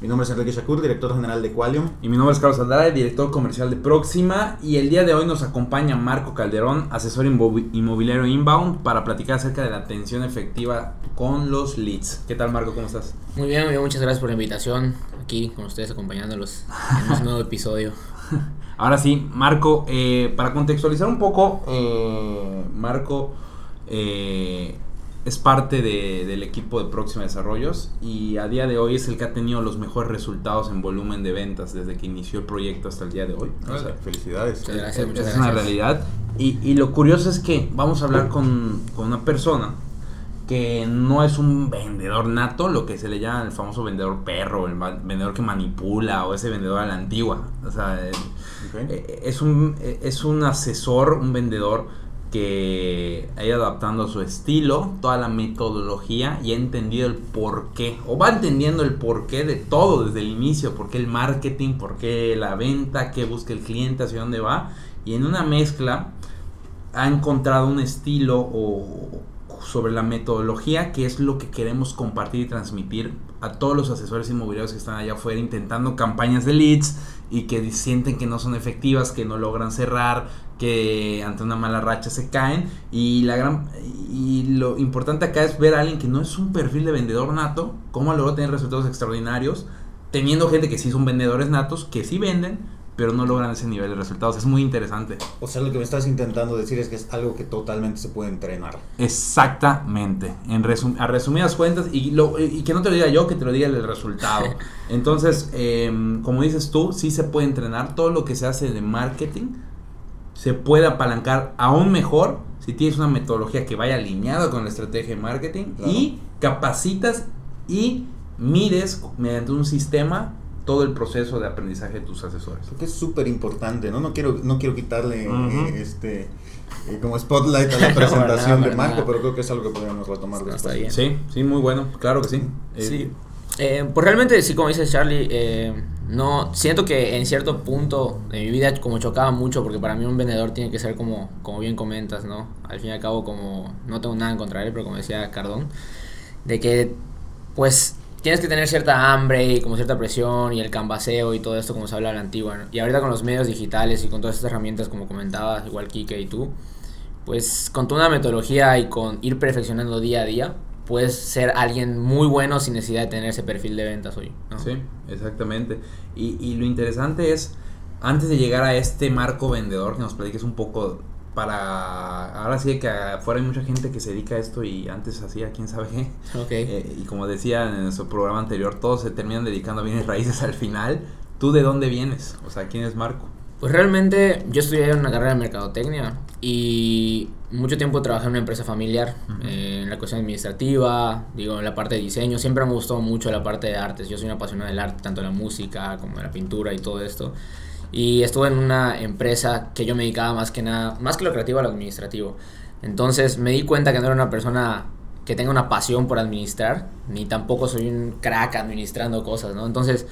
Mi nombre es Enrique Shakur, director general de Qualium. Y mi nombre es Carlos Andrade, director comercial de Próxima. Y el día de hoy nos acompaña Marco Calderón, asesor inmobiliario inbound, para platicar acerca de la atención efectiva con los leads. ¿Qué tal, Marco? ¿Cómo estás? Muy bien, muy bien. Muchas gracias por la invitación. Aquí con ustedes acompañándolos en este nuevo episodio. Ahora sí, Marco, eh, para contextualizar un poco, eh, Marco. Eh, es parte del equipo de Próxima Desarrollos y a día de hoy es el que ha tenido los mejores resultados en volumen de ventas desde que inició el proyecto hasta el día de hoy. felicidades. Muchas gracias, muchas es una realidad. Y, y, lo curioso es que vamos a hablar con, con, una persona que no es un vendedor nato, lo que se le llama el famoso vendedor perro, el vendedor que manipula o ese vendedor a la antigua. O sea, eh, es, un, es un asesor, un vendedor que ha ido adaptando su estilo, toda la metodología y ha entendido el porqué, o va entendiendo el porqué de todo desde el inicio, por qué el marketing, por qué la venta, qué busca el cliente, hacia dónde va, y en una mezcla ha encontrado un estilo o, sobre la metodología que es lo que queremos compartir y transmitir a todos los asesores inmobiliarios que están allá afuera intentando campañas de leads y que sienten que no son efectivas, que no logran cerrar, que ante una mala racha se caen. Y la gran y lo importante acá es ver a alguien que no es un perfil de vendedor nato, cómo logró tener resultados extraordinarios, teniendo gente que sí son vendedores natos, que sí venden, pero no logran ese nivel de resultados. Es muy interesante. O sea, lo que me estás intentando decir es que es algo que totalmente se puede entrenar. Exactamente. En a resumidas cuentas, y, lo, y que no te lo diga yo, que te lo diga el resultado. Entonces, em, como dices tú, sí se puede entrenar todo lo que se hace de marketing se puede apalancar aún mejor si tienes una metodología que vaya alineada con la estrategia de marketing y capacitas y mides mediante un sistema todo el proceso de aprendizaje de tus asesores. Creo que es súper importante, ¿no? No quiero, no quiero quitarle eh, este eh, como spotlight a la presentación de Marco, pero creo que es algo que podríamos retomar después. Sí, sí, muy bueno, claro que sí. sí. Eh, pues realmente, sí, como dice Charlie, eh, no siento que en cierto punto de mi vida como chocaba mucho, porque para mí un vendedor tiene que ser como, como bien comentas, ¿no? Al fin y al cabo, como no tengo nada en contra de él, pero como decía Cardón, de que pues tienes que tener cierta hambre y como cierta presión y el canvaseo y todo esto como se habla a la antigua. Y ahorita con los medios digitales y con todas estas herramientas como comentabas, igual Kike y tú, pues con toda una metodología y con ir perfeccionando día a día, puedes ser alguien muy bueno sin necesidad de tener ese perfil de ventas hoy. Sí, exactamente. Y, y, lo interesante es, antes de llegar a este marco vendedor, que nos platiques un poco para... Ahora sí que afuera hay mucha gente que se dedica a esto y antes hacía quién sabe qué. Okay. Eh, y como decía en nuestro programa anterior, todos se terminan dedicando a bienes raíces al final. ¿Tú de dónde vienes? O sea, ¿quién es Marco? Pues realmente yo estudié una carrera de mercadotecnia y mucho tiempo trabajé en una empresa familiar, eh, en la cuestión administrativa, digo, en la parte de diseño. Siempre me gustó mucho la parte de artes. Yo soy una apasionada del arte, tanto de la música como de la pintura y todo esto. Y estuve en una empresa que yo me dedicaba más que nada, más que lo creativo, a lo administrativo. Entonces me di cuenta que no era una persona que tenga una pasión por administrar, ni tampoco soy un crack administrando cosas, ¿no? Entonces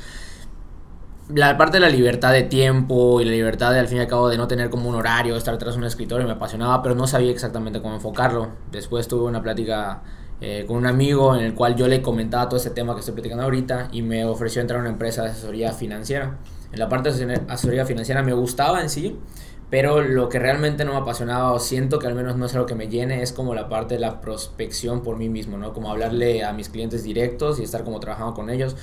la parte de la libertad de tiempo y la libertad de al fin y al cabo de no tener como un horario, estar tras un escritorio me apasionaba, pero no sabía exactamente cómo enfocarlo. Después tuve una plática eh, con un amigo en el cual yo le comentaba todo ese tema que estoy platicando ahorita y me ofreció entrar a una empresa de asesoría financiera. En la parte de asesoría financiera me gustaba en sí, pero lo que realmente no me apasionaba o siento que al menos no es algo que me llene es como la parte de la prospección por mí mismo, ¿no? Como hablarle a mis clientes directos y estar como trabajando con ellos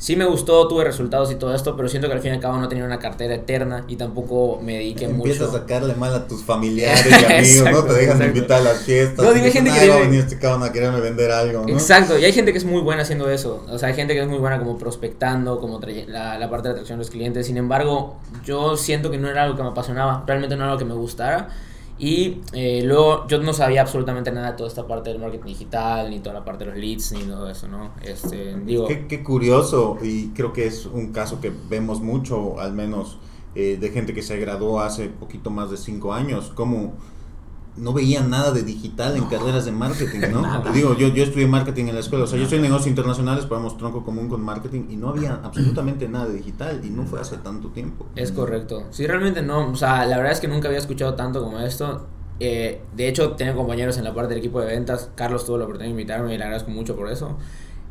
sí me gustó, tuve resultados y todo esto, pero siento que al fin y al cabo no tenía una cartera eterna y tampoco me dediqué mucho. Empiezas a sacarle mal a tus familiares y amigos, ¿no? Te dejan invitar a las fiestas. No, dime gente que... Va a venir este cabrón a quererme vender algo, ¿no? Exacto, y hay gente que es muy buena haciendo eso. O sea, hay gente que es muy buena como prospectando, como la, la parte de atracción de los clientes. Sin embargo, yo siento que no era algo que me apasionaba, realmente no era algo que me gustara. Y eh, luego yo no sabía absolutamente nada de toda esta parte del marketing digital, ni toda la parte de los leads, ni todo eso, ¿no? Este, digo... Qué, curioso, y creo que es un caso que vemos mucho, al menos, eh, de gente que se graduó hace poquito más de cinco años, como no veía nada de digital en carreras de marketing, ¿no? Te digo, yo, yo estudié marketing en la escuela, o sea, yo estoy en negocios internacionales, ponemos tronco común con marketing y no había absolutamente nada de digital y no fue hace tanto tiempo. Es correcto. Sí, realmente no, o sea, la verdad es que nunca había escuchado tanto como esto. Eh, de hecho, tengo compañeros en la parte del equipo de ventas. Carlos tuvo la oportunidad de invitarme y le agradezco mucho por eso.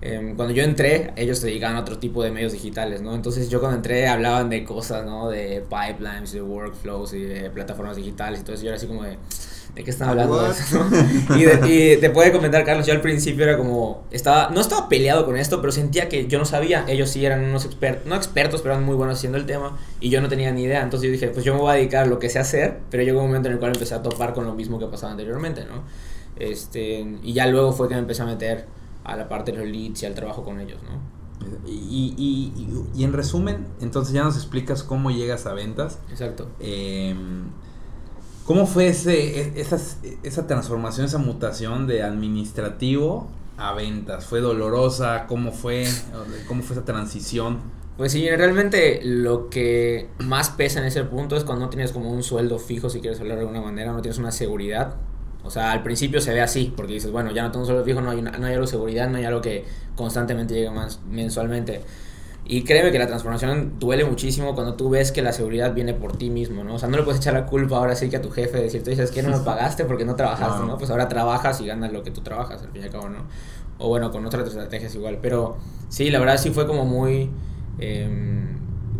Em, cuando yo entré, ellos se dedicaban a otro tipo de medios digitales, ¿no? Entonces yo cuando entré hablaban de cosas, ¿no? De pipelines, de workflows y de plataformas digitales y todo eso. Yo era así como de, ¿de qué están hablando de eso? y, y, te puede comentar, Carlos, yo al principio era como, estaba, no estaba peleado con esto, pero sentía que yo no sabía. Ellos sí eran unos expertos, no expertos, pero eran muy buenos haciendo el tema y yo no tenía ni idea. Entonces yo dije, pues yo me voy a dedicar a lo que sé hacer, pero llegó un momento en el cual empecé a topar con lo mismo que pasaba anteriormente, ¿no? Este, y ya luego fue que me empecé a meter a la parte de los leads y al trabajo con ellos, ¿no? Y, y, y, en resumen, entonces ya nos explicas cómo llegas a ventas. Exacto. Eh, ¿Cómo fue ese, e, esa, esa transformación, esa mutación de administrativo a ventas? ¿Fue dolorosa? ¿Cómo fue, cómo fue esa transición? Pues sí, realmente lo que más pesa en ese punto es cuando no tienes como un sueldo fijo, si quieres hablar de alguna manera, no tienes una seguridad o sea, al principio se ve así, porque dices, bueno, ya no tengo un sueldo fijo, no hay, no hay algo de seguridad, no hay algo que constantemente llegue más mensualmente. Y créeme que la transformación duele muchísimo cuando tú ves que la seguridad viene por ti mismo, ¿no? O sea, no le puedes echar la culpa ahora sí que a tu jefe, decirte, dices que no me pagaste porque no trabajaste, ¿no? Pues ahora trabajas y ganas lo que tú trabajas, al fin y al cabo, ¿no? O bueno, con otras estrategias igual. Pero sí, la verdad sí fue como muy... Eh,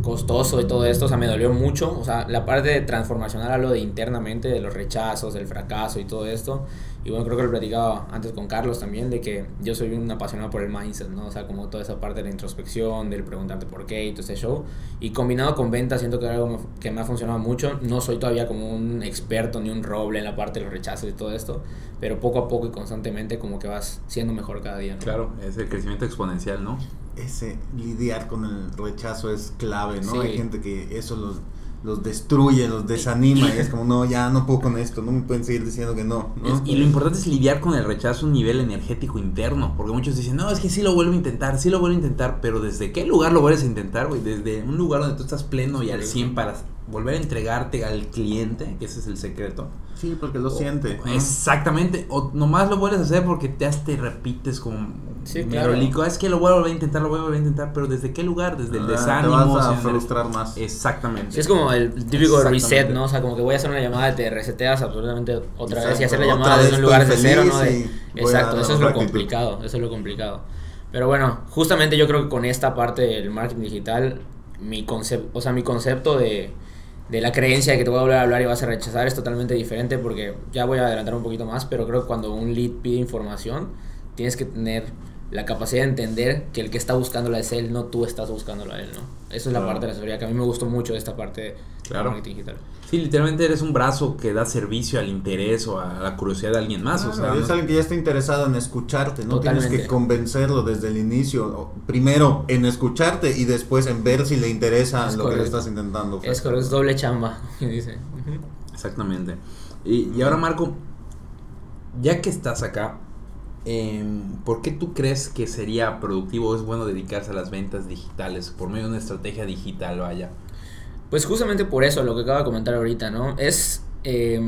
costoso y todo esto, o sea, me dolió mucho, o sea, la parte transformacional, hablo de internamente, de los rechazos, del fracaso y todo esto, y bueno, creo que lo platicaba antes con Carlos también, de que yo soy un apasionado por el mindset, ¿no? O sea, como toda esa parte de la introspección, del preguntarte por qué y todo ese show, y combinado con ventas, siento que es algo que me ha funcionado mucho, no soy todavía como un experto ni un roble en la parte de los rechazos y todo esto, pero poco a poco y constantemente como que vas siendo mejor cada día, ¿no? Claro, es el crecimiento exponencial, ¿no? ese lidiar con el rechazo es clave, ¿no? Hay gente que eso los, los destruye, los desanima y es como, no, ya no puedo con esto, no me pueden seguir diciendo que no. y lo importante es lidiar con el rechazo a un nivel energético interno, porque muchos dicen, no, es que sí lo vuelvo a intentar, sí lo vuelvo a intentar, pero ¿desde qué lugar lo vuelves a intentar, güey? Desde un lugar donde tú estás pleno y al 100 para volver a entregarte al cliente, que ese es el secreto. Sí, porque lo siente. Exactamente, o nomás lo vuelves a hacer porque te, te repites como sí, claro. es que lo voy a volver a intentar, lo voy a volver a intentar, pero ¿desde qué lugar? Desde el ah, desánimo. Te vas a frustrar más. Exactamente. Sí, es como el típico reset, ¿no? O sea, como que voy a hacer una llamada, te reseteas absolutamente otra vez y hacer la llamada desde un lugar de cero, ¿no? exacto, eso es lo complicado, eso es lo complicado. Pero bueno, justamente yo creo que con esta parte del marketing digital, mi concepto, o sea, mi concepto de de la creencia de que te voy a volver a hablar y vas a rechazar es totalmente diferente porque ya voy a adelantar un poquito más, pero creo que cuando un lead pide información, tienes que tener la capacidad de entender que el que está buscándola es él, no tú estás buscándola a él, ¿no? Esa es la parte de la seguridad que a mí me gustó mucho de esta parte claro. marketing digital. Sí, literalmente eres un brazo que da servicio al interés o a la curiosidad de alguien más. o sea, es alguien que ya está interesado en escucharte, no tienes que convencerlo desde el inicio. Primero en escucharte y después en ver si le interesa lo que le estás intentando. Es correcto, es doble chamba, dice. Exactamente. Y, y ahora, Marco, ya que estás acá, eh, ¿por qué tú crees que sería productivo o es bueno dedicarse a las ventas digitales por medio de una estrategia digital, vaya? Pues justamente por eso, lo que acabo de comentar ahorita, ¿no? Es eh,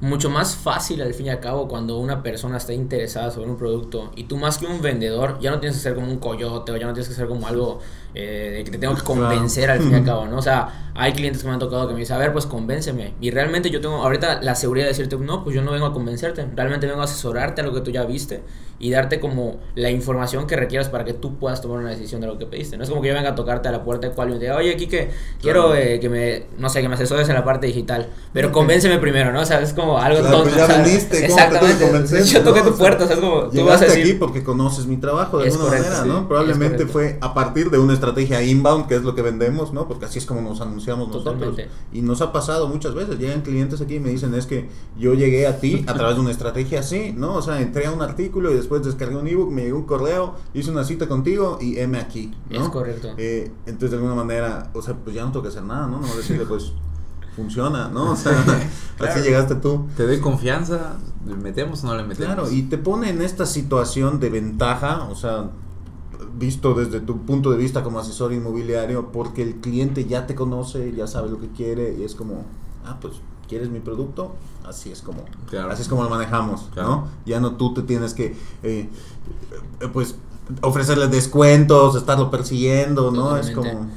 mucho más fácil al fin y al cabo cuando una persona está interesada sobre un producto y tú más que un vendedor ya no tienes que ser como un coyote o ya no tienes que ser como algo eh, de que te tengo que convencer al fin y al cabo, ¿no? O sea, hay clientes que me han tocado que me dicen, a ver, pues convénceme. Y realmente yo tengo ahorita la seguridad de decirte, no, pues yo no vengo a convencerte, realmente vengo a asesorarte a lo que tú ya viste y darte como la información que requieras para que tú puedas tomar una decisión de lo que pediste. No es como que yo venga a tocarte a la puerta de cual y te diga, oye, aquí que quiero eh, que me, no sé, que me asesores en la parte digital, pero convénceme primero, ¿no? O sea, es como algo claro, tonto. Pues ya viniste, exactamente. Yo toqué tu puerta, o sea, es como tú vas a decir. aquí porque conoces mi trabajo de alguna manera, ¿no? Probablemente fue a partir de una estrategia inbound, que es lo que vendemos, ¿no? Porque así es como nos anunciamos nosotros. Y nos ha pasado muchas veces. Llegan clientes aquí y me dicen, es que yo llegué a ti a través de una estrategia así, ¿no? O sea, entré a un artículo y después descargué un ebook, me llegó un correo, hice una cita contigo y M aquí, ¿no? Es correcto. Eh, entonces, de alguna manera, o sea, pues ya no tengo que hacer nada, ¿no? No decirle, pues funciona, ¿no? O sea, así llegaste tú. Te doy confianza, ¿le metemos o no le metemos? Claro, y te pone en esta situación de ventaja, o sea, visto desde tu punto de vista como asesor inmobiliario, porque el cliente ya te conoce, ya sabe lo que quiere y es como, ah, pues ¿quieres mi producto? Así es como, así es como lo manejamos, ¿no? Ya no tú te tienes que, eh, eh, pues, ofrecerle descuentos, estarlo persiguiendo, ¿no? Es como...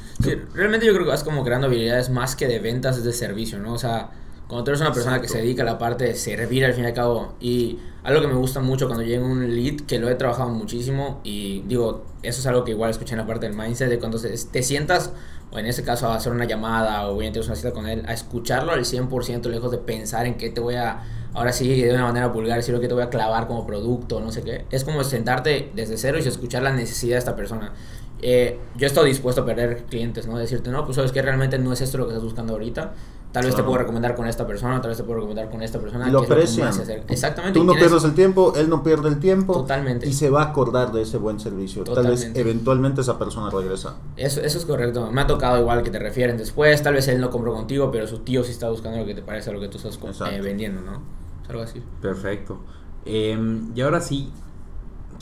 realmente yo creo que vas como creando habilidades más que de ventas, es de servicio, ¿no? O sea, cuando tú eres una persona que se dedica a la parte de servir al fin y al cabo, y algo que me gusta mucho cuando llega un lead, que lo he trabajado muchísimo, y digo, eso es algo que igual escuché en la parte del mindset, de cuando te sientas, o en ese caso a hacer una llamada, o voy a tener una cita con él, a escucharlo al 100%, lejos de pensar en qué te voy a, ahora sí, de una manera vulgar, decir lo que te voy a clavar como producto, no sé qué. Es como sentarte desde cero y escuchar la necesidad de esta persona. Eh, yo estoy dispuesto a perder clientes, ¿no? Decirte, no, pues sabes que realmente no es esto lo que estás buscando ahorita Tal vez te puedo recomendar con esta persona, tal vez te puedo recomendar con esta persona. Y lo aprecian. Exactamente. Tú no pierdes el tiempo, él no pierde el tiempo. Totalmente. Y se va a acordar de ese buen servicio. Tal vez eventualmente esa persona regresa. Eso, eso es correcto. Me ha tocado igual que te refieren después. Tal vez él no compró contigo, pero su tío sí está buscando lo que te parece a lo que tú estás eh, vendiendo, ¿no? algo así. Perfecto. Em, y ahora sí,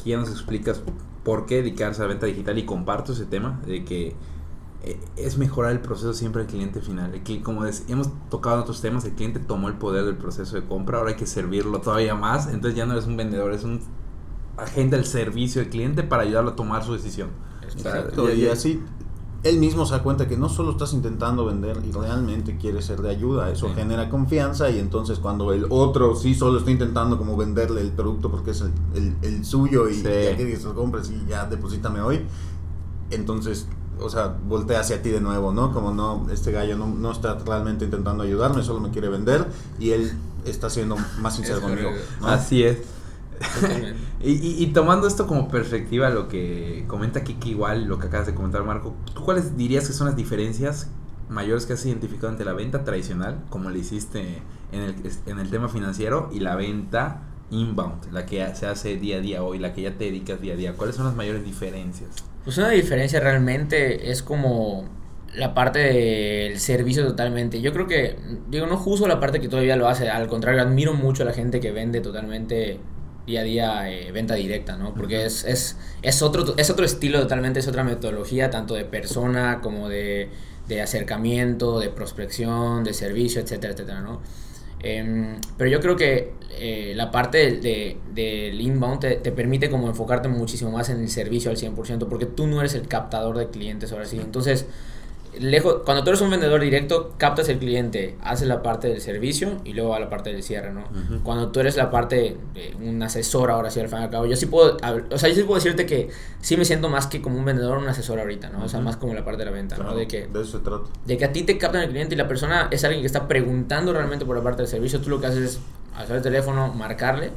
ya nos explicas por qué dedicarse a la venta digital y comparto ese tema de que eh, es mejorar el proceso siempre del cliente final. como hemos tocado en otros temas, el cliente tomó el poder del proceso de compra, ahora hay que servirlo todavía más. Entonces ya no eres un vendedor, es un agente del servicio del cliente para ayudarlo a tomar su decisión. Exacto. y, así él mismo se da cuenta que no solo estás intentando vender y realmente quieres ser de ayuda, eso genera confianza y entonces cuando el otro sí solo está intentando como venderle el producto porque es el, el, suyo y ya que se compres y ya deposítame hoy, entonces o sea, voltea hacia ti de nuevo, ¿no? Como no, este gallo no, no está realmente intentando ayudarme, solo me quiere vender y él está siendo más sincero conmigo. Así es. Y, y, tomando esto como perspectiva, lo que comenta Kiki, igual lo que acabas de comentar, Marco, ¿tú cuáles dirías que son las diferencias mayores que has identificado entre la venta tradicional, como le hiciste en el, en el tema financiero, y la venta inbound, la que se hace día a día hoy, la que ya te dedicas día a día? ¿Cuáles son las mayores diferencias? Pues una diferencia realmente es como la parte del servicio totalmente. Yo creo que, digo, no juzgo la parte que todavía lo hace, al contrario, admiro mucho a la gente que vende totalmente día a día eh, venta directa, ¿no? Porque es, es, es, otro, es otro estilo totalmente, es otra metodología, tanto de persona como de, de acercamiento, de prospección, de servicio, etcétera, etcétera, ¿no? Em, pero yo creo que eh, la parte del de, de inbound te, te, permite como enfocarte muchísimo más en el servicio al 100%, porque tú no eres el captador de clientes ahora sí. Entonces, lejos, cuando tú eres un vendedor directo, captas el cliente, haces la parte del servicio y luego a la parte del cierre, ¿no? Cuando tú eres la parte de un asesor ahora sí al fin y al cabo, yo sí puedo, o sea, yo sí puedo decirte que sí me siento más que como un vendedor, un asesor ahorita, ¿no? O sea, más como la parte de la venta, ¿no? De que, de eso se trata. De que a ti te captan el cliente y la persona es alguien que está preguntando realmente por la parte del servicio, tú lo que haces es hacer el teléfono, marcarle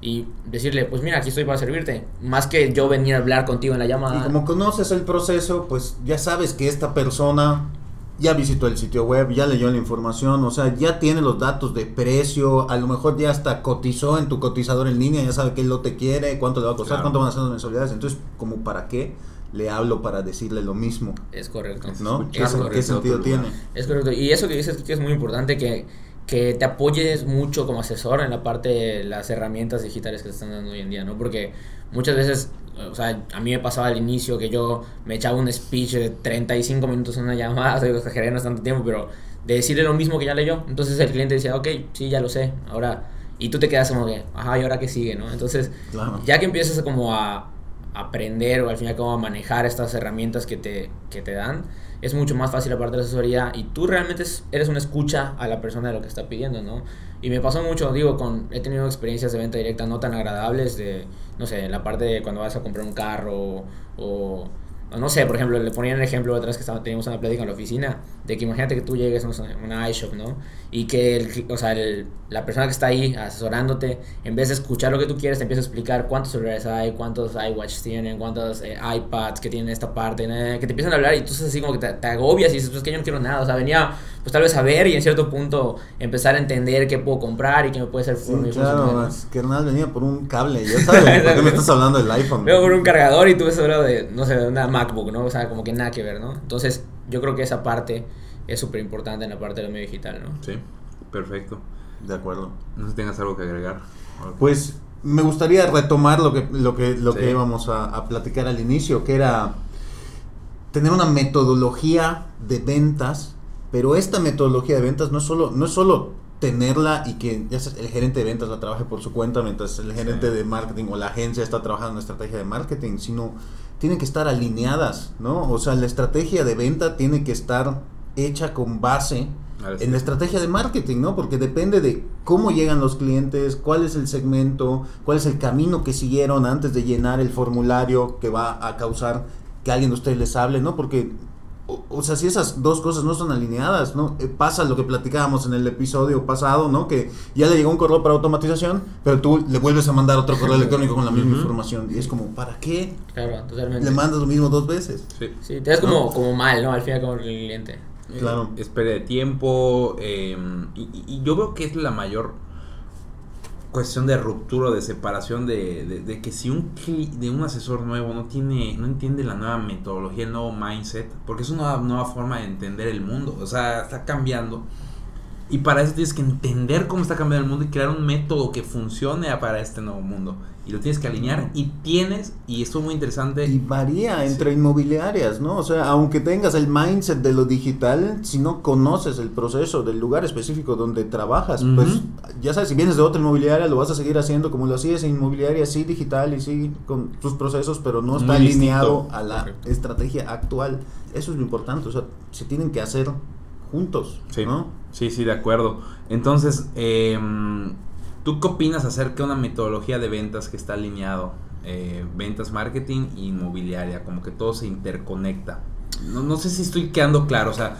y decirle, pues mira, aquí estoy para servirte. Más que yo venir a hablar contigo en la llamada. Y como conoces el proceso, pues ya sabes que esta persona ya visitó el sitio web, ya leyó la información, o sea, ya tiene los datos de precio, a lo mejor ya hasta cotizó en tu cotizador en línea, ya sabe qué te quiere, cuánto le va a costar, cuánto van a ser las mensualidades. Entonces, como para qué le hablo para decirle lo mismo. Es correcto. ¿No? ¿Qué, ¿Qué sentido tiene? Es correcto. Y eso que dices que es muy importante que que te apoyes mucho como asesor en la parte de las herramientas digitales que te están dando hoy en día, ¿no? Porque muchas veces, o sea, a mí me pasaba al inicio que yo me echaba un speech de 35 minutos en una llamada, o sea, exageré no es tanto tiempo, pero de decirle lo mismo que ya leyó. Entonces el cliente decía, ok, sí, ya lo sé, ahora... Y tú te quedas como que, ajá, ¿y ahora qué sigue, no? Entonces, ya que empiezas como a aprender o al final cómo manejar estas herramientas que te, que te dan, es mucho más fácil aparte de la asesoría y tú realmente eres una escucha a la persona de lo que está pidiendo, ¿no? Y me pasó mucho, digo, con, he tenido experiencias de venta directa no tan agradables de, no sé, la parte de cuando vas a comprar un carro o no sé, por ejemplo, le ponían el ejemplo atrás que estaba, teníamos una plática en la oficina, de que imagínate que tú llegues a una iShop, ¿no? Y que, el, o sea, el, la persona que está ahí asesorándote, en vez de escuchar lo que tú quieres, te empieza a explicar cuántos celulares hay, cuántos iWatch tienen, cuántos eh, iPads que tienen esta parte, que te empiezan a hablar y tú estás así como que te, agobias y dices, pues que yo no quiero nada, o sea, venía pues tal vez a ver y en cierto punto empezar a entender qué puedo comprar y qué me puede ser sí, claro, que venía por un cable, ya sabes, ¿por qué me estás hablando del iPhone? Vengo por un cargador y tú ves hablando de, no sé, de una MacBook, ¿no? O sea, como que nada que ver, ¿no? Entonces, yo creo que esa parte es súper importante en la parte del medio digital, ¿no? Sí, perfecto. De acuerdo. No sé si tengas algo que agregar. Pues me gustaría retomar lo que, lo que, lo que íbamos a, a platicar al inicio, que era tener una metodología de ventas, pero esta metodología de ventas no es solo, no es solo tenerla y que ya el gerente de ventas la trabaje por su cuenta mientras el gerente de marketing o la agencia está trabajando en una estrategia de marketing, sino tienen que estar alineadas, ¿no? O sea, la estrategia de venta tiene que estar hecha con base en la estrategia de marketing, ¿no? Porque depende de cómo llegan los clientes, cuál es el segmento, cuál es el camino que siguieron antes de llenar el formulario que va a causar que alguien de ustedes les hable, ¿no? Porque o, sea, si esas dos cosas no son alineadas, ¿no? Eh, pasa lo que platicábamos en el episodio pasado, ¿no? Que ya le llegó un correo para automatización, pero tú le vuelves a mandar otro correo electrónico con la misma información. Y es como, ¿para qué? Claro, totalmente. Le mandas lo mismo dos veces. Sí, sí te das como, como mal, ¿no? Al final como el cliente. Claro. Eh, espere de tiempo. Eh, y, y, yo veo que es la mayor cuestión de ruptura, de separación, de, de, que si un de un asesor nuevo no tiene, no entiende la nueva metodología, el nuevo mindset, porque es una nueva forma de entender el mundo, o sea, está cambiando. Y para eso tienes que entender cómo está cambiando el mundo y crear un método que funcione para este nuevo mundo y lo tienes que alinear y tienes, y esto es muy interesante. Y varía entre inmobiliarias, ¿no? O sea, aunque tengas el mindset de lo digital, si no conoces el proceso del lugar específico donde trabajas, pues ya sabes, si vienes de otra inmobiliaria, lo vas a seguir haciendo como lo hacías en inmobiliaria, sí digital y sí con tus procesos, pero no está alineado a la estrategia actual. Eso es lo importante, o sea, se tienen que hacer juntos, sí. ¿no? Sí, sí, de acuerdo. Entonces, eh, ¿Tú qué opinas acerca de una metodología de ventas que está alineado? Eh, ventas, marketing e inmobiliaria, como que todo se interconecta. No, no sé si estoy quedando claro, o sea,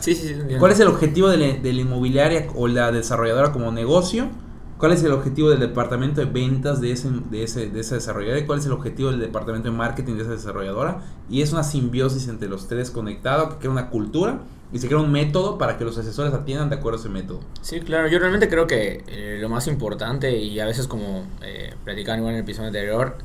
¿cuál es el objetivo de la, inmobiliaria o la desarrolladora como negocio? ¿Cuál es el objetivo del departamento de ventas de, ese, de, ese, de esa desarrolladora? ¿Y cuál es el objetivo del departamento de marketing de esa desarrolladora? Y es una simbiosis entre los tres conectados que crea una cultura y se crea un método para que los asesores atiendan de acuerdo a ese método. Sí, claro, yo realmente creo que eh, lo más importante, y a veces como eh, igual en el episodio anterior,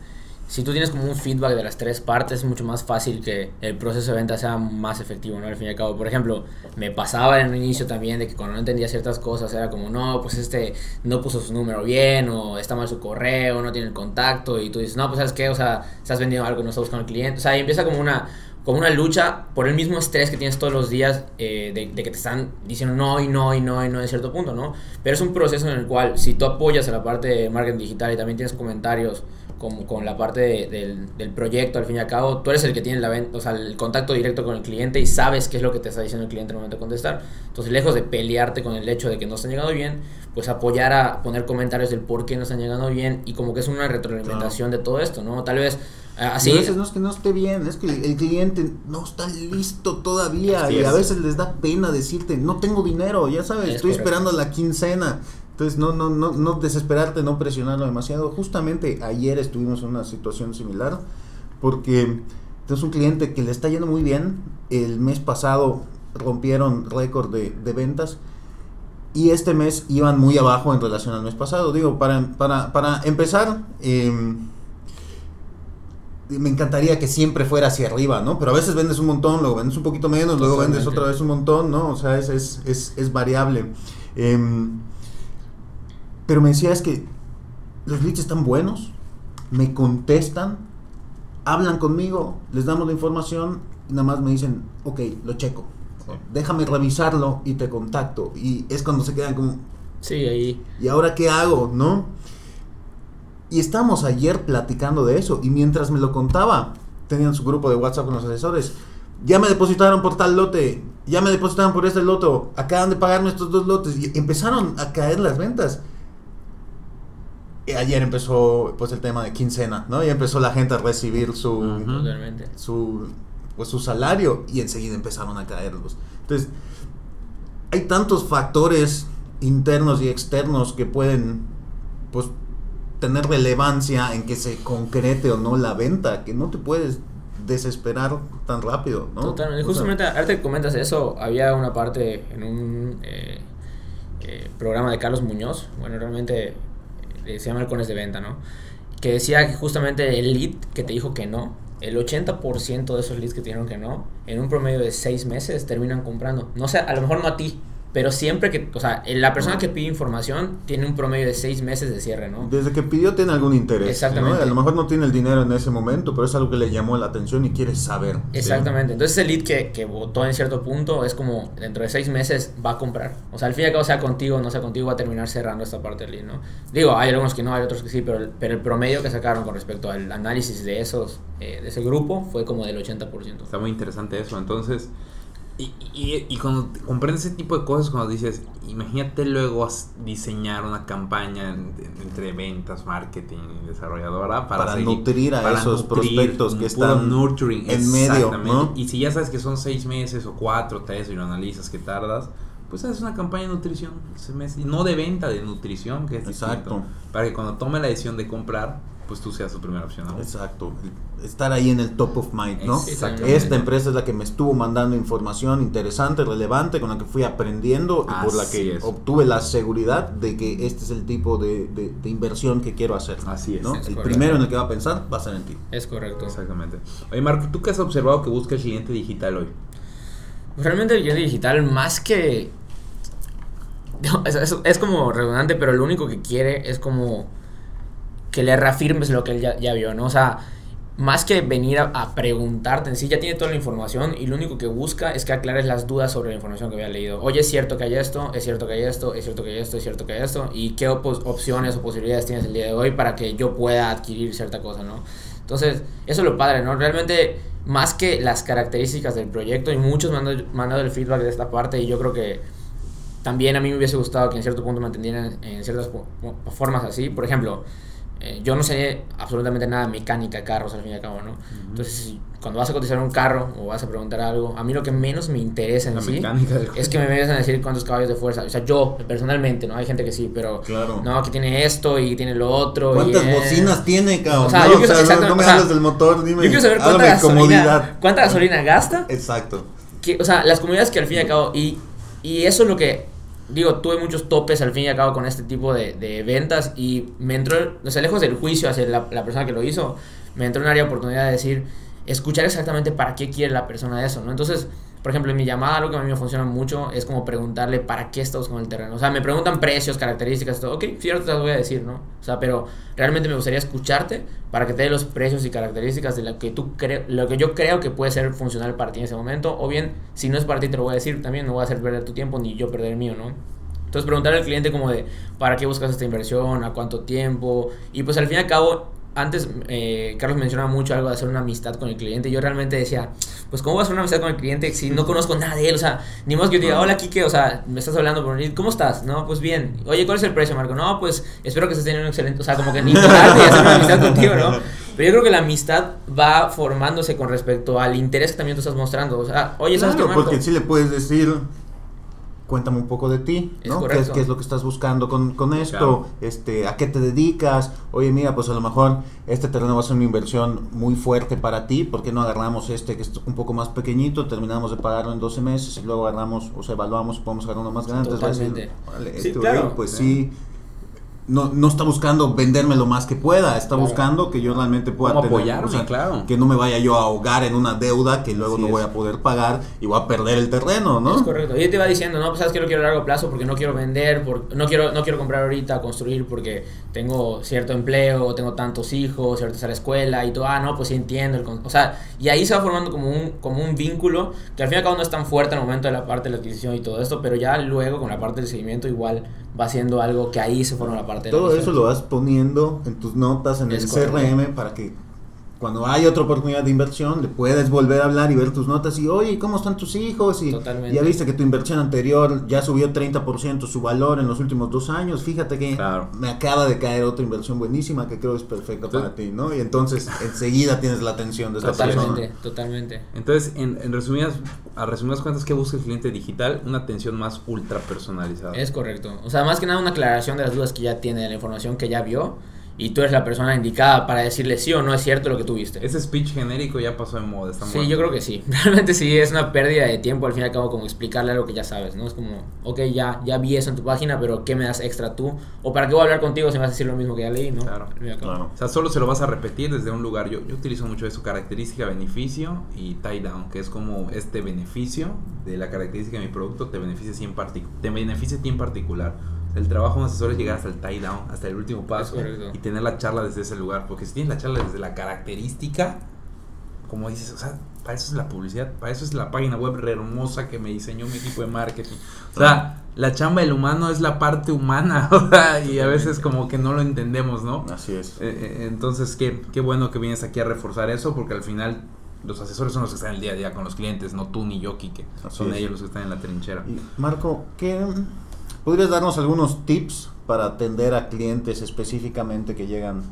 si tú tienes como un feedback de las tres partes, es mucho más fácil que el proceso de venta sea más efectivo, ¿no? Al fin y al cabo, por ejemplo, me pasaba en un inicio también de que cuando no entendía ciertas cosas era como, no, pues este no puso su número bien, o está mal su correo, no tiene el contacto, y tú dices, no, pues sabes qué, o sea, estás vendiendo algo, no estás buscando el cliente, o sea, y empieza como una como una lucha por el mismo estrés que tienes todos los días eh, de, que te están diciendo no y no y no y no en cierto punto, ¿no? Pero es un proceso en el cual si tú apoyas a la parte de marketing digital y también tienes comentarios como con la parte del, del, proyecto, al fin y al cabo, tú eres el que tiene la o sea, el contacto directo con el cliente y sabes qué es lo que te está diciendo el cliente en el momento de contestar. Entonces, lejos de pelearte con el hecho de que no están llegando bien, pues apoyar a poner comentarios del por qué no están llegando bien y como que es una retroalimentación de todo esto, ¿no? Tal vez Así. a veces no es que no esté bien, es que el cliente no está listo todavía y a veces les da pena decirte, no tengo dinero, ya sabes, estoy esperando la quincena. Entonces, no, no, no, no desesperarte, no presionarlo demasiado. Justamente ayer estuvimos en una situación similar porque es un cliente que le está yendo muy bien. El mes pasado rompieron récord de, de ventas y este mes iban muy abajo en relación al mes pasado. Digo, para, para, para empezar, eh, me encantaría que siempre fuera hacia arriba, ¿no? Pero a veces vendes un montón, luego vendes un poquito menos, luego vendes otra vez un montón, ¿no? O sea, es, es, es, es variable. Em, pero me decía, es que los leads están buenos, me contestan, hablan conmigo, les damos la información y nada más me dicen, ok, lo checo. Déjame revisarlo y te contacto. Y es cuando se quedan como... Sí, ahí. ¿Y ahora qué hago? ¿No? Y estamos ayer platicando de eso y mientras me lo contaba, tenían su grupo de WhatsApp con los asesores. Ya me depositaron por tal lote, ya me depositaron por este loto, acaban de pagarme estos dos lotes y empezaron a caer las ventas. Y ayer empezó pues el tema de quincena, ¿no? Y empezó la gente a recibir su, su, pues, su salario y enseguida empezaron a caerlos. Entonces, hay tantos factores internos y externos que pueden pues tener relevancia en que se concrete o no la venta, que no te puedes desesperar tan rápido, ¿no? Totalmente. Justamente, ahorita que comentas eso, había una parte en un eh, eh, programa de Carlos Muñoz, bueno, realmente eh, se llama Halcones de Venta, ¿no? Que decía que justamente el lead que te dijo que no, el 80% de esos leads que te dijeron que no, en un promedio de 6 meses terminan comprando. No sé, a lo mejor no a ti, pero siempre que, o sea, la persona que pide información tiene un promedio de seis meses de cierre, ¿no? Desde que pidió tiene algún interés. Exactamente. A lo mejor no tiene el dinero en ese momento, pero es algo que le llamó la atención y quiere saber. Exactamente. Entonces el lead que, que votó en cierto punto es como dentro de seis meses va a comprar. O sea, al fin y al cabo, sea contigo o no sea contigo, va a terminar cerrando esta parte del lead, ¿no? Digo, hay algunos que no, hay otros que sí, pero el, pero el promedio que sacaron con respecto al análisis de esos, eh, de ese grupo, fue como del 80%. Está muy interesante eso. Entonces y, y, y, cuando comprendes ese tipo de cosas, cuando dices, imagínate luego diseñar una campaña entre ventas, marketing y desarrolladora para, nutrir a esos prospectos que están nurturing, en medio. ¿no? Y si ya sabes que son seis meses o cuatro, tres y lo analizas que tardas, pues haces una campaña de nutrición, no de venta, de nutrición, que es Exacto. para que cuando tome la decisión de comprar, pues tú seas su primera opción. Exacto. Estar ahí en el top of mind, ¿no? Esta empresa es la que me estuvo mandando información interesante, relevante, con la que fui aprendiendo y por la que obtuve la seguridad de que este es el tipo de, de, inversión que quiero hacer. Así es. ¿no? el primero en el que va a pensar va a ser en ti. Es correcto. Exactamente. Oye, Marco, ¿tú qué has observado que busca el cliente digital hoy? Realmente el cliente digital, más que. Es, es como redundante, pero lo único que quiere es como que le reafirmes lo que él ya, vio, ¿no? O sea, más que venir a, preguntarte en sí, ya tiene toda la información y lo único que busca es que aclares las dudas sobre la información que había leído. Oye, es cierto que hay esto, es cierto que hay esto, es cierto que hay esto, es cierto que hay esto, y qué opciones o posibilidades tienes el día de hoy para que yo pueda adquirir cierta cosa, ¿no? Entonces, eso es lo padre, ¿no? Realmente, más que las características del proyecto, y muchos me han dado el feedback de esta parte, y yo creo que también a mí me hubiese gustado que en cierto punto me entendieran en ciertas formas así. Por ejemplo, eh, yo no sé absolutamente nada de mecánica de carros al fin y al cabo, ¿no? Entonces, cuando vas a cotizar un carro o vas a preguntar algo, a mí lo que menos me interesa en sí es que me vengan a decir cuántos caballos de fuerza. O sea, yo personalmente, ¿no? Hay gente que sí, pero claro. no, que tiene esto y tiene lo otro. ¿Cuántas bocinas tiene, cabrón? O sea, no, yo quiero, o sea, no, me hables del motor, dime. Yo quiero saber cuánta gasolina, cuánta gasolina gasta. Exacto. Que, o sea, las comunidades que al fin y al cabo, y, y eso es lo que digo, tuve muchos topes al fin y al cabo con este tipo de, de ventas y me entró, o sea, lejos del juicio hacia la, la, persona que lo hizo, me entró una área oportunidad de decir, escuchar exactamente para qué quiere la persona eso, ¿no? Entonces, por ejemplo, en mi llamada lo que a mí me funciona mucho es como preguntarle para qué estás con el terreno. O sea, me preguntan precios, características, todo. Ok, cierto, te las voy a decir, ¿no? O sea, pero realmente me gustaría escucharte para que te dé los precios y características de lo que tú crees, lo que yo creo que puede ser funcional para ti en ese momento. O bien, si no es para ti, te lo voy a decir también, no voy a hacer perder tu tiempo ni yo perder el mío, ¿no? Entonces preguntar al cliente como de, ¿para qué buscas esta inversión? ¿A cuánto tiempo? Y pues al fin y al cabo, antes eh, Carlos mencionaba mucho algo de hacer una amistad con el cliente. Yo realmente decía, pues ¿cómo vas a hacer una amistad con el cliente si no conozco nada de él? O sea, ni más que yo diga, hola Kike, o sea, me estás hablando por ¿cómo estás? No, pues bien. Oye, ¿cuál es el precio, Marco? No, pues espero que estés teniendo un excelente, o sea, como que ni hacer una amistad contigo, ¿no? Pero yo creo que la amistad va formándose con respecto al interés que también tú estás mostrando. O sea, oye, ¿sabes claro, qué, Marco? porque sí le puedes decir, cuéntame un poco de ti, ¿no? ¿Qué es, ¿Qué es, lo que estás buscando con, con esto? Este, ¿A qué te dedicas? Oye, mira, pues a lo mejor este terreno va a ser una inversión muy fuerte para ti, ¿por qué no agarramos este que es un poco más pequeñito, terminamos de pagarlo en 12 meses y luego agarramos, o sea, evaluamos, podemos agarrar uno más grande? Totalmente. vale, sí, este, claro. pues sí no, no está buscando venderme lo más que pueda, está buscando que yo realmente pueda tener, apoyarme, claro. que no me vaya yo a ahogar en una deuda que luego no voy a poder pagar y voy a perder el terreno, ¿no? Es correcto. Y te va diciendo, no, pues sabes que lo quiero a largo plazo porque no quiero vender, porque no quiero no quiero comprar ahorita, construir porque tengo cierto empleo, tengo tantos hijos, cierta a la escuela y todo, ah, no, pues sí entiendo, el, o sea, y ahí se va formando como un como un vínculo que al fin y al cabo no es tan fuerte en el momento de la parte de la adquisición y todo esto, pero ya luego con la parte del seguimiento igual va siendo algo que ahí se forma la parte Todo eso lo vas poniendo en tus notas, en el CRM, para que cuando hay otra oportunidad de inversión, le puedes volver a hablar y ver tus notas y, oye, ¿cómo están tus hijos? Y ya viste que tu inversión anterior ya subió 30% su valor en los últimos dos años. Fíjate que me acaba de caer otra inversión buenísima que creo es perfecta para ti, ¿no? Y entonces enseguida tienes la atención de esa totalmente, persona. Totalmente, Entonces, en, en, resumidas, a resumidas cuentas, ¿qué busca el cliente digital? Una atención más ultra personalizada. Es correcto. O sea, más que nada una aclaración de las dudas que ya tiene, de la información que ya vio y tú eres la persona indicada para decirle sí o no es cierto lo que tuviste. Ese speech genérico ya pasó de moda. Está sí, yo creo que sí. Realmente sí, es una pérdida de tiempo al fin y al cabo como explicarle algo que ya sabes, ¿no? Es como, ok, ya, ya vi eso en tu página, pero ¿qué me das extra tú? ¿O para qué voy a hablar contigo si me vas a decir lo mismo que ya leí, no? Claro. claro. O sea, solo se lo vas a repetir desde un lugar. Yo, yo utilizo mucho eso, característica, beneficio y tie down, que es como este beneficio de la característica de mi producto te beneficia, en te beneficia a ti en particular el trabajo de un asesor es llegar hasta el tie down, hasta el último paso y tener la charla desde ese lugar. Porque si tienes la charla desde la característica, como dices, o sea, para eso es la publicidad, para eso es la página web hermosa que me diseñó mi equipo de marketing. O sea, la chamba del humano es la parte humana, y a veces como que no lo entendemos, ¿no? Así es. Eh, eh, entonces, qué, qué bueno que vienes aquí a reforzar eso, porque al final los asesores son los que están el día a día con los clientes, no tú ni yo, Kike. Son ellos los que están en la trinchera. Marco, ¿qué ¿Podrías darnos algunos tips para atender a clientes específicamente que llegan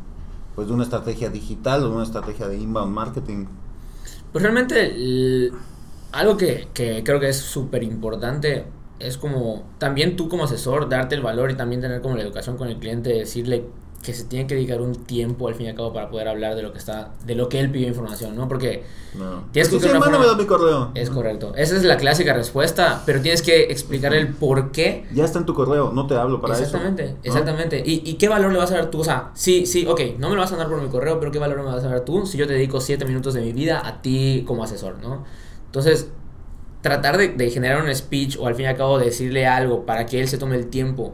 pues de una estrategia digital o de una estrategia de inbound marketing? Pues realmente algo que, que creo que es súper importante es como también tú como asesor darte el valor y también tener como la educación con el cliente, decirle que se tiene que dedicar un tiempo al fin y al cabo para poder hablar de lo que está de lo que él pidió información, ¿no? Porque tienes que sí, mándame mi correo. Es correcto. Esa es la clásica respuesta, pero tienes que explicar el por qué. Ya está en tu correo, no te hablo para exactamente, eso. Exactamente, exactamente. ¿Y, ¿Y, qué valor le vas a dar tú? O sea, sí, sí, ok, no me lo vas a dar por mi correo, pero ¿qué valor me vas a dar tú si yo te dedico 7 minutos de mi vida a ti como asesor, ¿no? Entonces, tratar de, de generar un speech o al fin y al cabo decirle algo para que él se tome el tiempo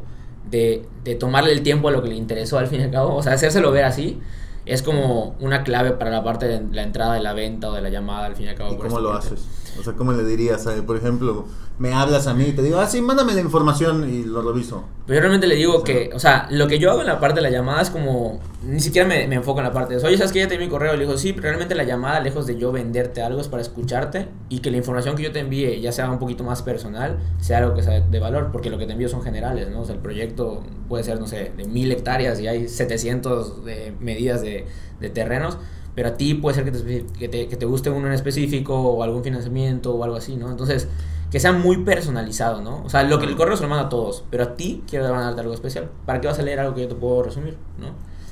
de, de, tomarle el tiempo a lo que le interesó al fin y al cabo, o sea, hacérselo ver así, es como una clave para la parte de la entrada de la venta o de la llamada al fin y al cabo. ¿Y cómo lo haces? O sea, ¿cómo le dirías? Por ejemplo, me hablas a mí y te digo, ah, sí, mándame la información y lo reviso. Pero yo realmente le digo que, o sea, lo que yo hago en la parte de la llamada es como, ni siquiera me, me enfoco en la parte de eso. Oye, ¿sabes que ya te mi correo? Le digo, sí, pero realmente la llamada, lejos de yo venderte algo, es para escucharte y que la información que yo te envíe, ya sea un poquito más personal, sea algo que sea de valor, porque lo que te envío son generales, ¿no? O sea, el proyecto puede ser, no sé, de mil hectáreas y hay 700 de medidas de, de terrenos pero a ti puede ser que te, que te, que te guste uno en específico o algún financiamiento o algo así, ¿no? Entonces, que sea muy personalizado, ¿no? O sea, lo que el correo se lo manda a todos, pero a ti quiero darte algo especial. ¿Para qué vas a leer algo que yo te puedo resumir, ¿no?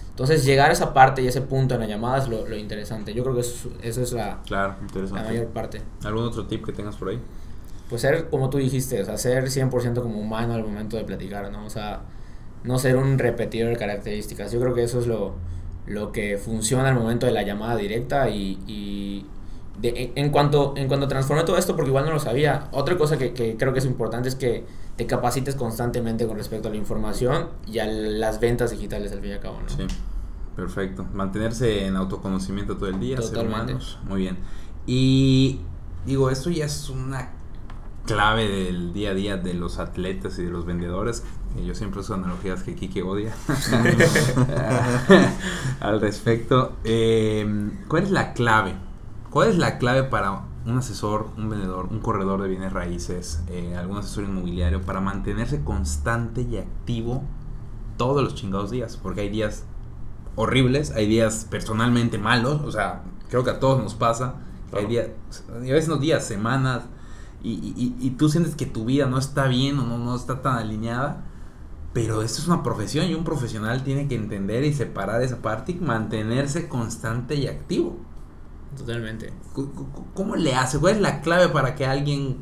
Entonces, llegar a esa parte y ese punto en la llamada es lo, lo interesante. Yo creo que eso, es la, claro, la mayor parte. ¿Algún otro tip que tengas por ahí? Pues ser, como tú dijiste, o sea, ser 100% como humano al momento de platicar, ¿no? O sea, no ser un repetidor de características. Yo creo que eso es lo, lo que funciona al momento de la llamada directa y, y de, en, cuanto, en cuanto transformé todo esto, porque igual no lo sabía, otra cosa que, que, creo que es importante es que te capacites constantemente con respecto a la información y a las ventas digitales al fin y al cabo. ¿no? Sí, perfecto. Mantenerse en autoconocimiento todo el día, Totalmente. Muy bien. Y digo, esto ya es una clave del día a día de los atletas y de los vendedores. Yo siempre uso analogías que Kike odia al respecto. Eh, ¿Cuál es la clave? ¿Cuál es la clave para un asesor, un vendedor, un corredor de bienes raíces, eh, algún asesor inmobiliario para mantenerse constante y activo todos los chingados días? Porque hay días horribles, hay días personalmente malos, o sea, creo que a todos nos pasa. Hay días, a veces no días, semanas, y, y, tú sientes que tu vida no está bien o no, no está tan alineada, pero esto es una profesión y un profesional tiene que entender y separar esa parte y mantenerse constante y activo. Totalmente. ¿Cómo le hace? ¿Cuál es la clave para que alguien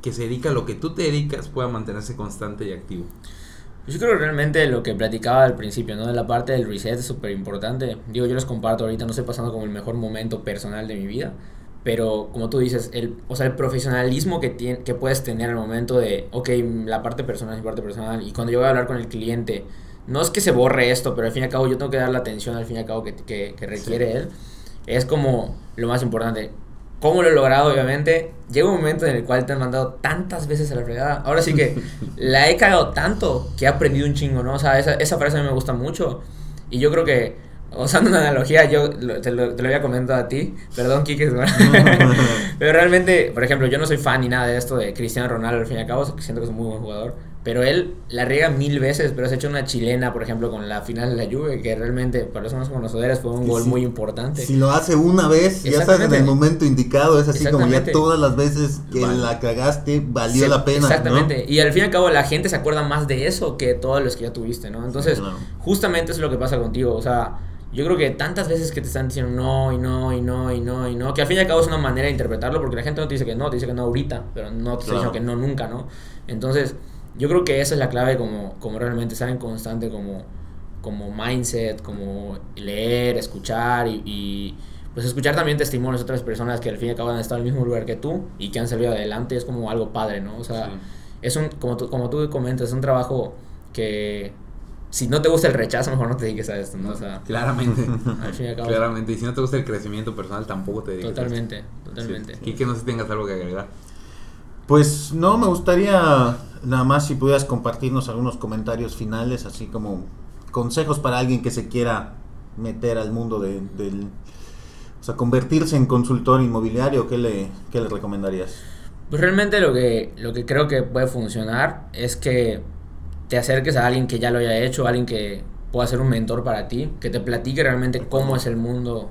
que se dedica a lo que tú te dedicas pueda mantenerse constante y activo? Yo creo que realmente lo que platicaba al principio, ¿no? De la parte del reset es súper importante. Digo, yo los comparto ahorita, no estoy pasando como el mejor momento personal de mi vida, pero como tú dices, el, o sea, el profesionalismo que, tiene, que puedes tener al momento de, ok, la parte personal es mi parte personal, y cuando yo voy a hablar con el cliente, no es que se borre esto, pero al fin y al cabo yo tengo que dar la atención al fin y al cabo que, que, que requiere él, es como lo más importante. ¿Cómo lo he logrado? Obviamente, llega un momento en el cual te han mandado tantas veces a la fregada. Ahora sí que la he cagado tanto que he aprendido un chingo, ¿no? O sea, esa, esa frase a mí me gusta mucho. Y yo creo que usando una analogía, yo te, lo, había comentado a ti, perdón, Kike, pero realmente, por ejemplo, yo no soy fan ni nada de esto de Cristiano Ronaldo, al fin y al cabo, siento que es un muy buen jugador, pero él la riega mil veces, pero se ha hecho una chilena, por ejemplo, con la final de la Juve, que realmente para los más conocedores fue un gol muy importante. Si lo hace una vez, ya estás en el momento indicado, es así como ya todas las veces que la cagaste, valió la pena. Exactamente, y al fin y al cabo la gente se acuerda más de eso que todos los que ya tuviste, ¿no? Entonces, justamente eso es lo que pasa contigo, o sea, yo creo que tantas veces que te están diciendo no y no y no y no y no, que al fin y al cabo es una manera de interpretarlo porque la gente no te dice que no, te dice que no ahorita, pero no te dice que no nunca, ¿no? Entonces, yo creo que esa es la clave como, como realmente estar en constante como, como mindset, como leer, escuchar y, pues escuchar también testimonios de otras personas que al fin y al cabo han estado en el mismo lugar que tú y que han salido adelante es como algo padre, ¿no? O sea, es un, como tú, como tú comentas, es un trabajo que si no te gusta el rechazo, mejor no te dediques a esto, ¿no? O sea, claramente. Al fin y al cabo. Claramente. Y si no te gusta el crecimiento personal, tampoco te dediques Totalmente, a totalmente. Y que no sé si tengas algo que agregar. Pues no, me gustaría nada más si pudieras compartirnos algunos comentarios finales, así como consejos para alguien que se quiera meter al mundo de, del... O sea, convertirse en consultor inmobiliario, ¿qué le, qué le recomendarías? Pues realmente lo que, lo que creo que puede funcionar es que te acerques a alguien que ya lo haya hecho, alguien que pueda ser un mentor para ti, que te platique realmente cómo es el mundo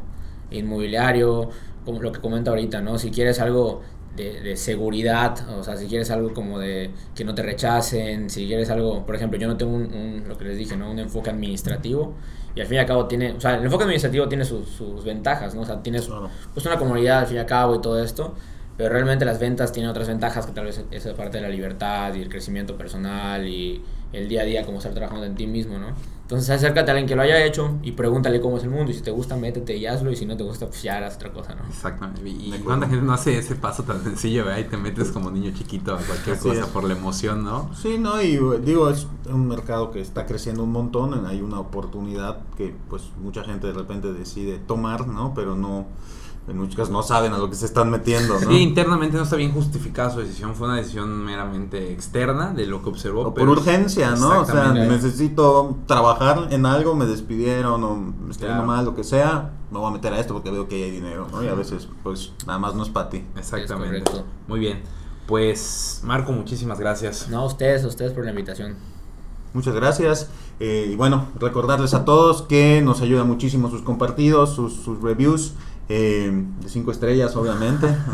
inmobiliario, como lo que comenta ahorita, ¿no? Si quieres algo de, seguridad, o sea, si quieres algo como de que no te rechacen, si quieres algo, por ejemplo, yo no tengo un, lo que les dije, ¿no? Un enfoque administrativo y al fin y al cabo tiene, o sea, el enfoque administrativo tiene sus, sus ventajas, ¿no? O sea, tienes pues una comunidad al fin y al cabo y todo esto, pero realmente las ventas tienen otras ventajas que tal vez esa parte de la libertad y el crecimiento personal y el día a día, como estar trabajando en ti mismo, ¿no? Entonces acércate a alguien que lo haya hecho y pregúntale cómo es el mundo. Y si te gusta, métete y hazlo. Y si no te gusta, pues ya harás otra cosa, ¿no? Exactamente. Y, cuánta gente no hace ese paso tan sencillo, ¿verdad? Y te metes como niño chiquito a cualquier cosa por la emoción, ¿no? Sí, no, y digo, es un mercado que está creciendo un montón. Hay una oportunidad que, pues, mucha gente de repente decide tomar, ¿no? Pero no en muchos casos no saben a lo que se están metiendo. ¿no? Sí, internamente no está bien justificada su decisión, fue una decisión meramente externa de lo que observó. O por urgencia, ¿no? O sea, necesito trabajar en algo, me despidieron o me estoy yendo mal, lo que sea, me voy a meter a esto porque veo que hay dinero, ¿no? Y a veces, pues, nada más no es para ti. Exactamente. Muy bien. Pues, Marco, muchísimas gracias. No, a ustedes, a ustedes por la invitación. Muchas gracias. Eh, y bueno, recordarles a todos que nos ayuda muchísimo sus compartidos, sus, sus reviews. Eh, de cinco estrellas, obviamente.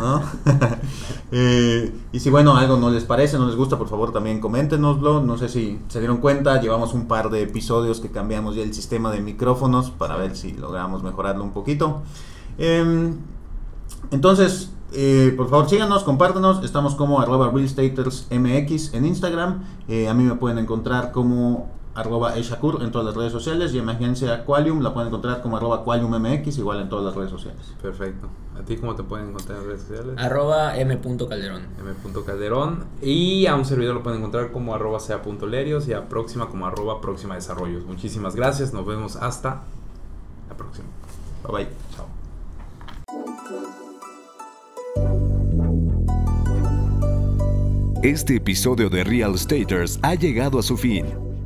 Eh, y si bueno, algo no les parece, no les gusta, por favor también coméntenoslo. No sé si se dieron cuenta, llevamos un par de episodios que cambiamos ya el sistema de micrófonos para ver si logramos mejorarlo un poquito. Em, entonces, eh, por favor síganos, compártanos. Estamos como arroba MX en Instagram. a mí me pueden encontrar como arroba Eshakur en todas las redes sociales y emergencia Qualium la pueden encontrar como arroba MX igual en todas las redes sociales. Perfecto. ¿A ti cómo te pueden encontrar en redes sociales? Arroba m.calderón. m.calderón y a un servidor lo pueden encontrar como arroba sea.lerios y a próxima como arroba próxima desarrollos. Muchísimas gracias, nos vemos hasta la próxima. Bye bye. Chao. Este episodio de Real Staters ha llegado a su fin.